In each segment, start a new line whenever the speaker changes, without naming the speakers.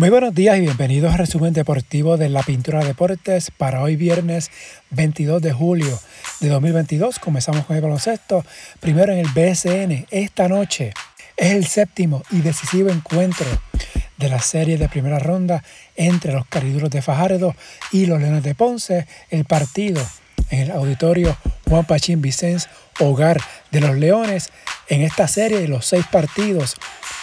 Muy buenos días y bienvenidos al resumen deportivo de la Pintura Deportes para hoy viernes 22 de julio de 2022. Comenzamos con el baloncesto. Primero en el BSN. Esta noche es el séptimo y decisivo encuentro de la serie de primera ronda entre los Cariduros de Fajardo y los Leones de Ponce. El partido en el auditorio Juan Pachín Vicens, hogar de los Leones. En esta serie los seis partidos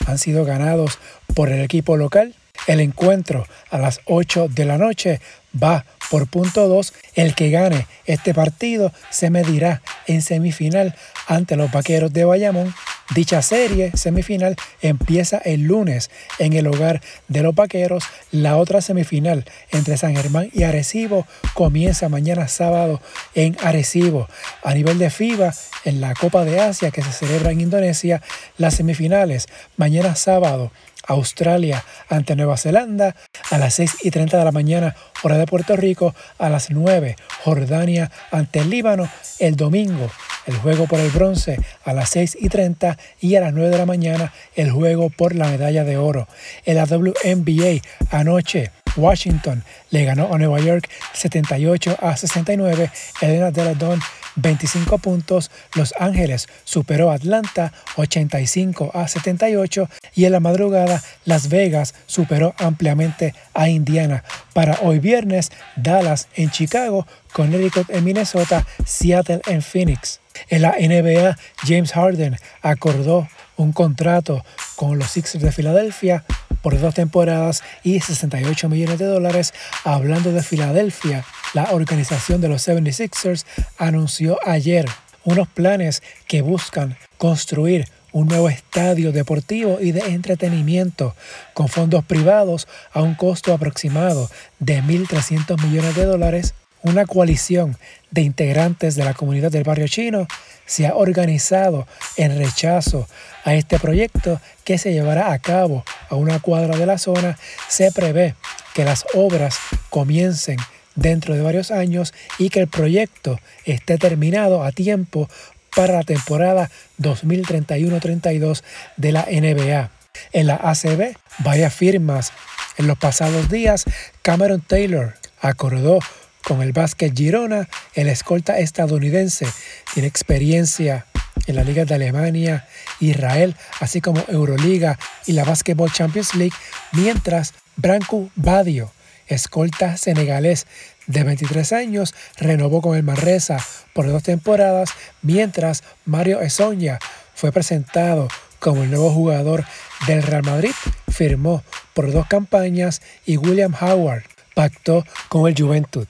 han sido ganados por el equipo local el encuentro a las 8 de la noche va por punto 2. El que gane este partido se medirá en semifinal ante los Vaqueros de Bayamón. Dicha serie semifinal empieza el lunes en el hogar de los Vaqueros. La otra semifinal entre San Germán y Arecibo comienza mañana sábado en Arecibo. A nivel de FIBA, en la Copa de Asia que se celebra en Indonesia, las semifinales mañana sábado Australia ante Nueva Zelanda a las 6 y 30 de la mañana, hora de Puerto Rico, a las 9, Jordania ante el Líbano, el domingo, el juego por el bronce a las 6 y 30 y a las 9 de la mañana, el juego por la medalla de oro. En la WNBA anoche, Washington le ganó a Nueva York 78 a 69. Elena Deladon 25 puntos. Los Ángeles superó a Atlanta 85 a 78 y en la madrugada Las Vegas superó ampliamente a Indiana. Para hoy viernes, Dallas en Chicago, Connecticut en Minnesota, Seattle en Phoenix. En la NBA, James Harden acordó un contrato con los Sixers de Filadelfia por dos temporadas y 68 millones de dólares. Hablando de Filadelfia, la organización de los 76ers anunció ayer unos planes que buscan construir un nuevo estadio deportivo y de entretenimiento con fondos privados a un costo aproximado de 1.300 millones de dólares. Una coalición de integrantes de la comunidad del barrio chino se ha organizado en rechazo a este proyecto que se llevará a cabo a una cuadra de la zona. Se prevé que las obras comiencen dentro de varios años y que el proyecto esté terminado a tiempo para la temporada 2031-32 de la NBA. En la ACB, varias firmas en los pasados días, Cameron Taylor acordó con el básquet Girona, el escolta estadounidense tiene experiencia en la Liga de Alemania, Israel, así como Euroliga y la Basketball Champions League, mientras Branco Badio, escolta senegalés de 23 años, renovó con el Manresa por dos temporadas, mientras Mario Esoña fue presentado como el nuevo jugador del Real Madrid, firmó por dos campañas y William Howard pactó con el Juventud.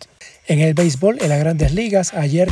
En el béisbol, en las grandes ligas, ayer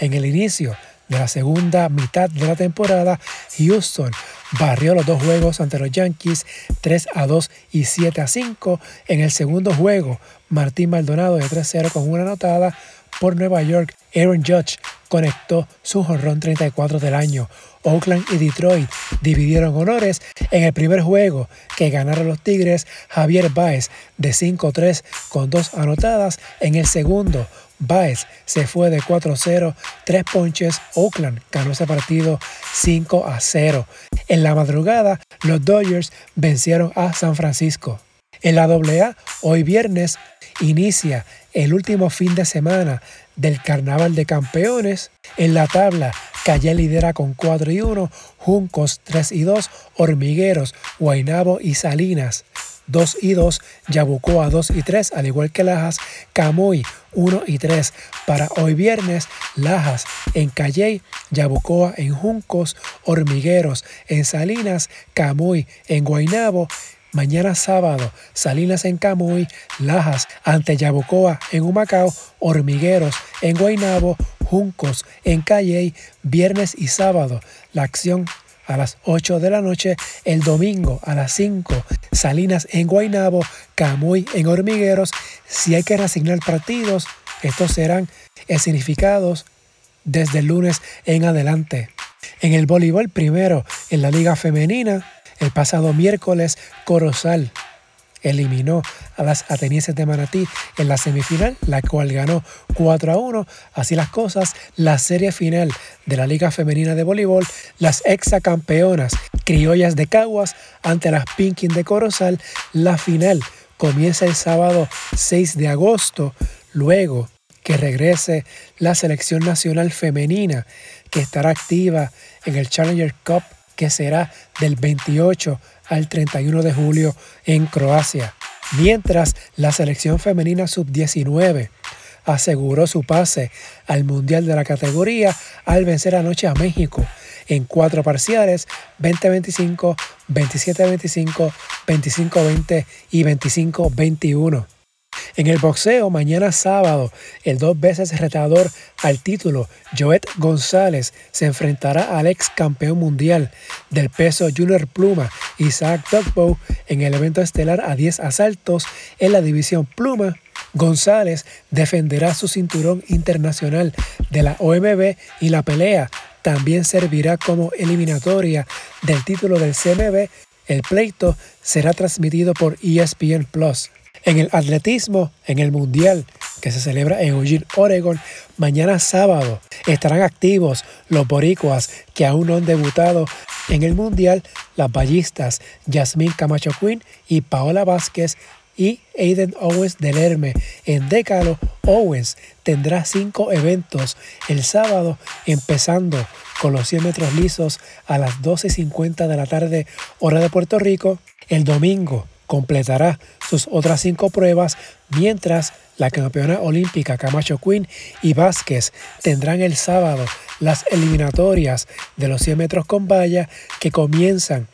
en el inicio de la segunda mitad de la temporada, Houston barrió los dos juegos ante los Yankees 3 a 2 y 7 a 5. En el segundo juego, Martín Maldonado de 3-0 con una anotada por Nueva York. Aaron Judge conectó su jonrón 34 del año. Oakland y Detroit dividieron honores en el primer juego que ganaron los Tigres. Javier Baez de 5-3 con dos anotadas. En el segundo, Baez se fue de 4-0, tres ponches. Oakland ganó ese partido 5-0. En la madrugada, los Dodgers vencieron a San Francisco. En la AA, hoy viernes, inicia el último fin de semana del Carnaval de Campeones. En la tabla, Calle lidera con 4 y 1, Juncos 3 y 2, Hormigueros, Guainabo y Salinas 2 y 2, Yabucoa 2 y 3, al igual que Lajas, Camuy 1 y 3. Para hoy viernes, Lajas en Calley, Yabucoa en Juncos, Hormigueros en Salinas, Camuy en Guainabo Mañana sábado, Salinas en Camuy, Lajas ante Yabucoa en Humacao, Hormigueros en Guaynabo, Juncos en Calley, viernes y sábado. La acción a las 8 de la noche, el domingo a las 5, Salinas en Guaynabo, Camuy en Hormigueros. Si hay que reasignar partidos, estos serán significados desde el lunes en adelante. En el voleibol primero, en la liga femenina, el pasado miércoles, Corozal eliminó a las atenienses de Manatí en la semifinal, la cual ganó 4 a 1. Así las cosas, la serie final de la Liga Femenina de Voleibol, las exacampeonas Criollas de Caguas ante las Pinkin de Corozal. La final comienza el sábado 6 de agosto, luego que regrese la selección nacional femenina que estará activa en el Challenger Cup que será del 28 al 31 de julio en Croacia. Mientras la selección femenina sub-19 aseguró su pase al Mundial de la categoría al vencer anoche a México en cuatro parciales 20-25, 27-25, 25-20 y 25-21. En el boxeo, mañana sábado, el dos veces retador al título, Joet González, se enfrentará al ex campeón mundial del peso Junior Pluma, Isaac Dogbow, en el evento estelar a 10 asaltos en la división Pluma. González defenderá su cinturón internacional de la OMB y la pelea también servirá como eliminatoria del título del CMB. El pleito será transmitido por ESPN Plus. En el atletismo, en el Mundial que se celebra en Eugene, Oregon, mañana sábado estarán activos los boricuas que aún no han debutado en el Mundial, las ballistas Yasmín Camacho Quinn y Paola Vázquez y Aiden Owens del Herme. En Décalo, Owens tendrá cinco eventos el sábado, empezando con los 100 metros lisos a las 12.50 de la tarde, hora de Puerto Rico. El domingo completará sus otras cinco pruebas, mientras la campeona olímpica Camacho Quinn y Vázquez tendrán el sábado las eliminatorias de los 100 metros con valla que comienzan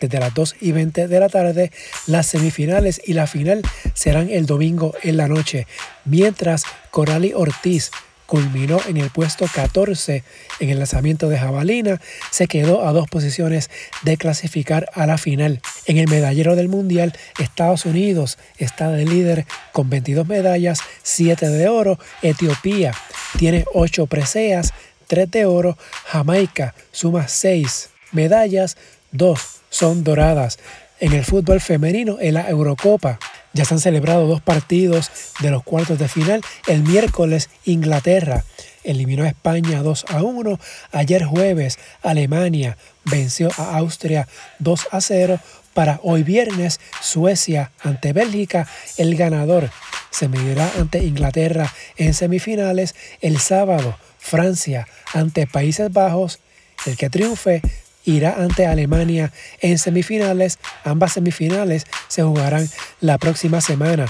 desde las 2 y 20 de la tarde. Las semifinales y la final serán el domingo en la noche, mientras Corali Ortiz culminó en el puesto 14 en el lanzamiento de jabalina, se quedó a dos posiciones de clasificar a la final. En el medallero del Mundial, Estados Unidos está de líder con 22 medallas, 7 de oro, Etiopía tiene 8 preseas, 3 de oro, Jamaica suma 6 medallas, 2 son doradas. En el fútbol femenino, en la Eurocopa, ya se han celebrado dos partidos de los cuartos de final. El miércoles Inglaterra eliminó a España 2 a 1. Ayer jueves Alemania venció a Austria 2 a 0. Para hoy viernes Suecia ante Bélgica. El ganador se medirá ante Inglaterra en semifinales. El sábado Francia ante Países Bajos. El que triunfe irá ante Alemania en semifinales. Ambas semifinales se jugarán la próxima semana.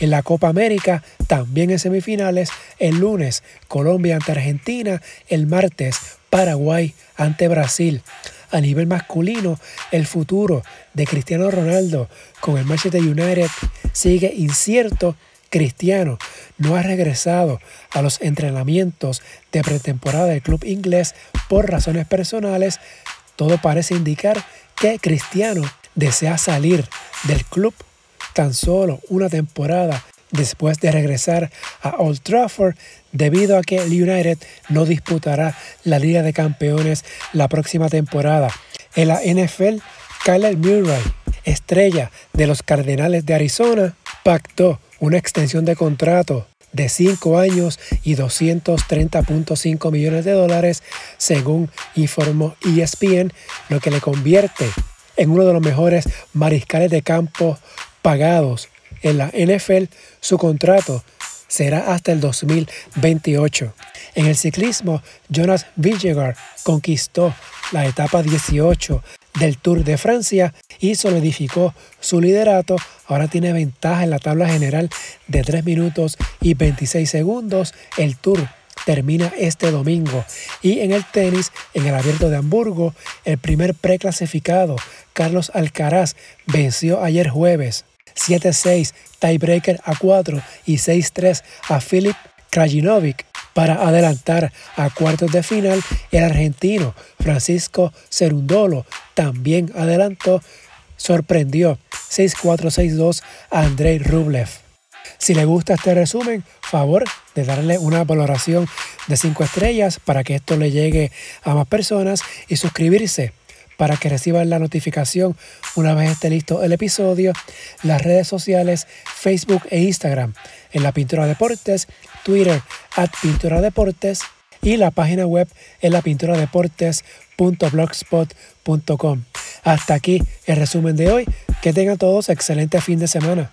En la Copa América, también en semifinales, el lunes Colombia ante Argentina, el martes Paraguay ante Brasil. A nivel masculino, el futuro de Cristiano Ronaldo con el Manchester United sigue incierto. Cristiano no ha regresado a los entrenamientos de pretemporada del club inglés por razones personales, todo parece indicar que Cristiano desea salir del club tan solo una temporada después de regresar a Old Trafford debido a que el United no disputará la Liga de Campeones la próxima temporada. En la NFL, Kyler Murray, estrella de los Cardenales de Arizona, pactó una extensión de contrato de 5 años y 230.5 millones de dólares, según informó ESPN, lo que le convierte en uno de los mejores mariscales de campo pagados en la NFL. Su contrato será hasta el 2028. En el ciclismo, Jonas Vingegaard conquistó la etapa 18 del Tour de Francia y solidificó su liderato. Ahora tiene ventaja en la tabla general de 3 minutos y 26 segundos. El Tour termina este domingo. Y en el tenis, en el abierto de Hamburgo, el primer preclasificado, Carlos Alcaraz, venció ayer jueves 7-6, tiebreaker a 4 y 6-3 a Filip Krajinovic para adelantar a cuartos de final, el argentino Francisco Cerundolo también adelantó, sorprendió 6-4-6-2 a Andrei Rublev. Si le gusta este resumen, favor de darle una valoración de 5 estrellas para que esto le llegue a más personas y suscribirse para que reciban la notificación una vez esté listo el episodio, las redes sociales Facebook e Instagram en la Pintura Deportes, Twitter at Pintura Deportes y la página web en la Deportes.blogspot.com. Hasta aquí el resumen de hoy. Que tengan todos excelente fin de semana.